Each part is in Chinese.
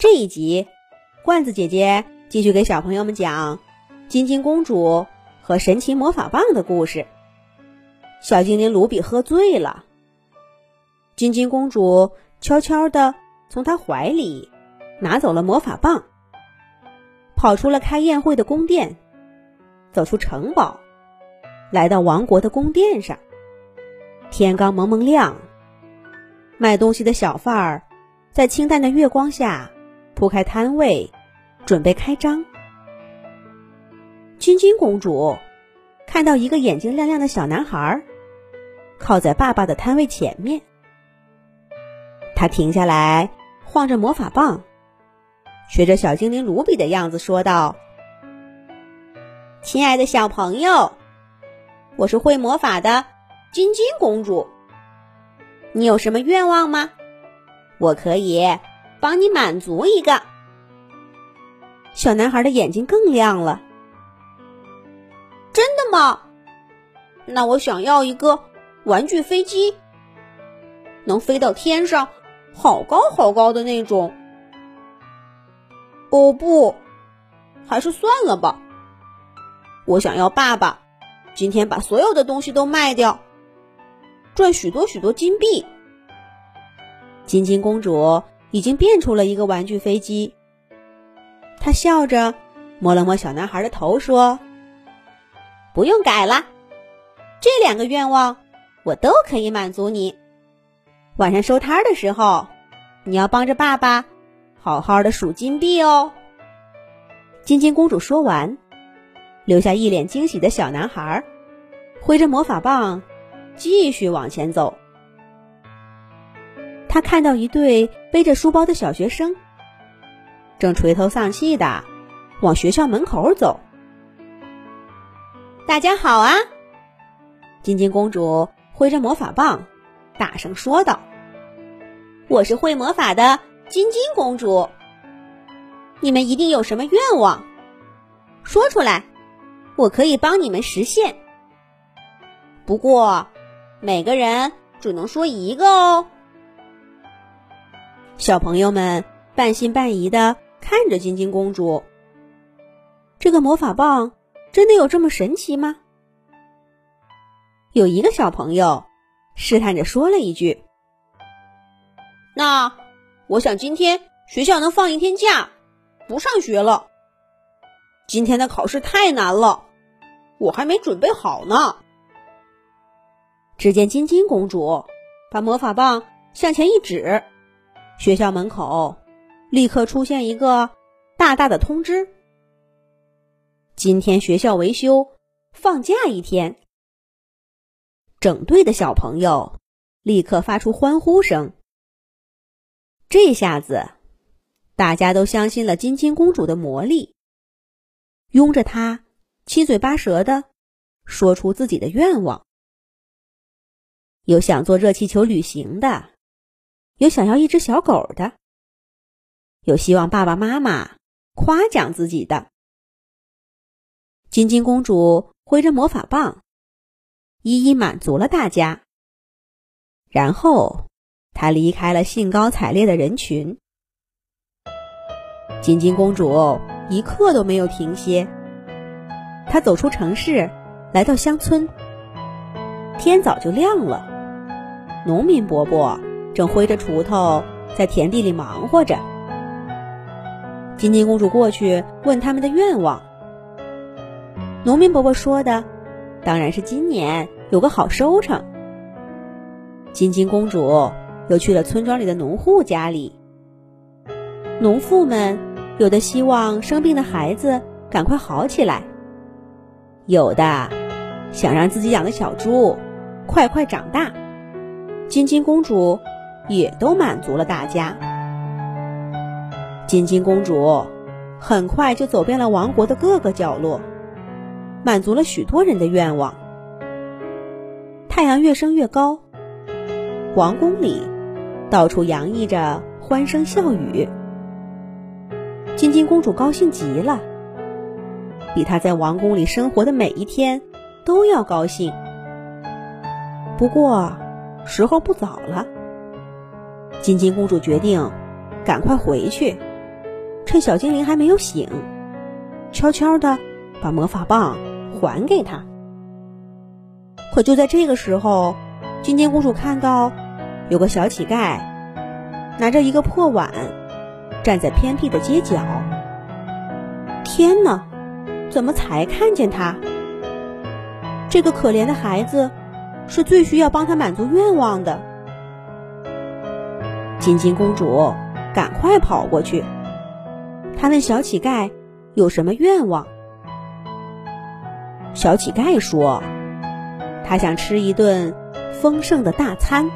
这一集，罐子姐姐继续给小朋友们讲金金公主和神奇魔法棒的故事。小精灵卢比喝醉了，金金公主悄悄地从他怀里拿走了魔法棒，跑出了开宴会的宫殿，走出城堡，来到王国的宫殿上。天刚蒙蒙亮，卖东西的小贩儿在清淡的月光下。铺开摊位，准备开张。金金公主看到一个眼睛亮亮的小男孩，靠在爸爸的摊位前面。他停下来，晃着魔法棒，学着小精灵卢比的样子说道：“亲爱的小朋友，我是会魔法的金金公主。你有什么愿望吗？我可以。”帮你满足一个，小男孩的眼睛更亮了。真的吗？那我想要一个玩具飞机，能飞到天上，好高好高的那种。哦不，还是算了吧。我想要爸爸今天把所有的东西都卖掉，赚许多许多金币。金金公主。已经变出了一个玩具飞机。他笑着摸了摸小男孩的头，说：“不用改了，这两个愿望我都可以满足你。晚上收摊的时候，你要帮着爸爸好好的数金币哦。”金金公主说完，留下一脸惊喜的小男孩，挥着魔法棒继续往前走。他看到一对背着书包的小学生，正垂头丧气的往学校门口走。大家好啊！金金公主挥着魔法棒，大声说道：“我是会魔法的金金公主。你们一定有什么愿望，说出来，我可以帮你们实现。不过，每个人只能说一个哦。”小朋友们半信半疑的看着晶晶公主。这个魔法棒真的有这么神奇吗？有一个小朋友试探着说了一句：“那我想今天学校能放一天假，不上学了。今天的考试太难了，我还没准备好呢。”只见晶晶公主把魔法棒向前一指。学校门口立刻出现一个大大的通知：今天学校维修，放假一天。整队的小朋友立刻发出欢呼声。这下子，大家都相信了金金公主的魔力，拥着她七嘴八舌的说出自己的愿望。有想坐热气球旅行的。有想要一只小狗的，有希望爸爸妈妈夸奖自己的。金金公主挥着魔法棒，一一满足了大家。然后，她离开了兴高采烈的人群。金金公主一刻都没有停歇，她走出城市，来到乡村。天早就亮了，农民伯伯。正挥着锄头在田地里忙活着。金金公主过去问他们的愿望。农民伯伯说的，当然是今年有个好收成。金金公主又去了村庄里的农户家里。农妇们有的希望生病的孩子赶快好起来，有的想让自己养的小猪快快长大。金金公主。也都满足了大家。金金公主很快就走遍了王国的各个角落，满足了许多人的愿望。太阳越升越高，王宫里到处洋溢着欢声笑语。金金公主高兴极了，比她在王宫里生活的每一天都要高兴。不过，时候不早了。金金公主决定赶快回去，趁小精灵还没有醒，悄悄的把魔法棒还给他。可就在这个时候，金金公主看到有个小乞丐拿着一个破碗，站在偏僻的街角。天哪，怎么才看见他？这个可怜的孩子是最需要帮他满足愿望的。金金公主赶快跑过去，她问小乞丐有什么愿望。小乞丐说：“他想吃一顿丰盛的大餐。”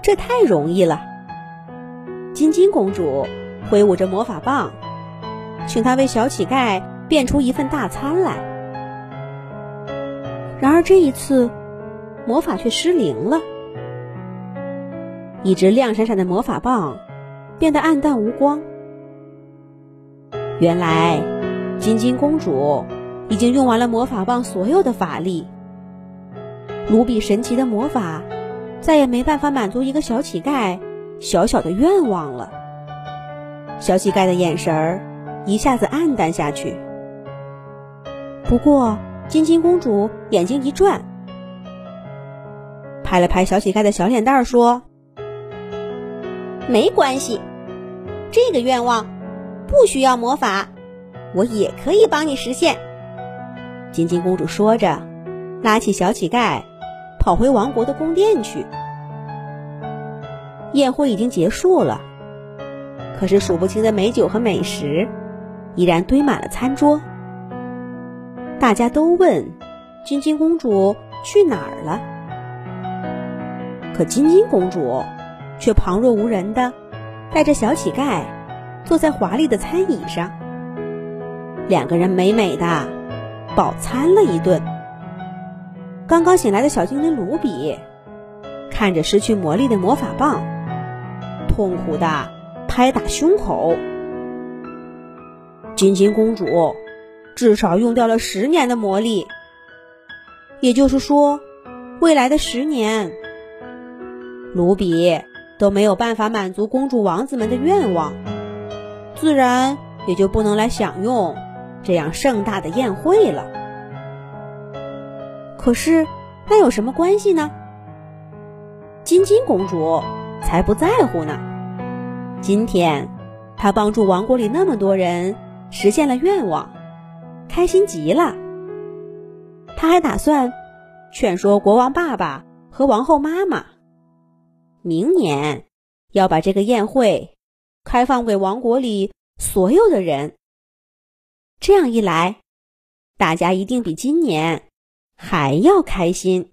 这太容易了。金金公主挥舞着魔法棒，请他为小乞丐变出一份大餐来。然而这一次，魔法却失灵了。一只亮闪闪的魔法棒变得暗淡无光。原来，金金公主已经用完了魔法棒所有的法力。卢比神奇的魔法再也没办法满足一个小乞丐小小的愿望了。小乞丐的眼神儿一下子暗淡下去。不过，金金公主眼睛一转，拍了拍小乞丐的小脸蛋儿，说：“没关系，这个愿望不需要魔法，我也可以帮你实现。”金金公主说着，拉起小乞丐，跑回王国的宫殿去。宴会已经结束了，可是数不清的美酒和美食依然堆满了餐桌。大家都问金金公主去哪儿了，可金金公主却旁若无人的带着小乞丐坐在华丽的餐椅上，两个人美美的饱餐了一顿。刚刚醒来的小精灵卢比看着失去魔力的魔法棒，痛苦的拍打胸口。金金公主。至少用掉了十年的魔力，也就是说，未来的十年，卢比都没有办法满足公主王子们的愿望，自然也就不能来享用这样盛大的宴会了。可是，那有什么关系呢？金金公主才不在乎呢。今天，她帮助王国里那么多人实现了愿望。开心极了，她还打算劝说国王爸爸和王后妈妈，明年要把这个宴会开放给王国里所有的人。这样一来，大家一定比今年还要开心。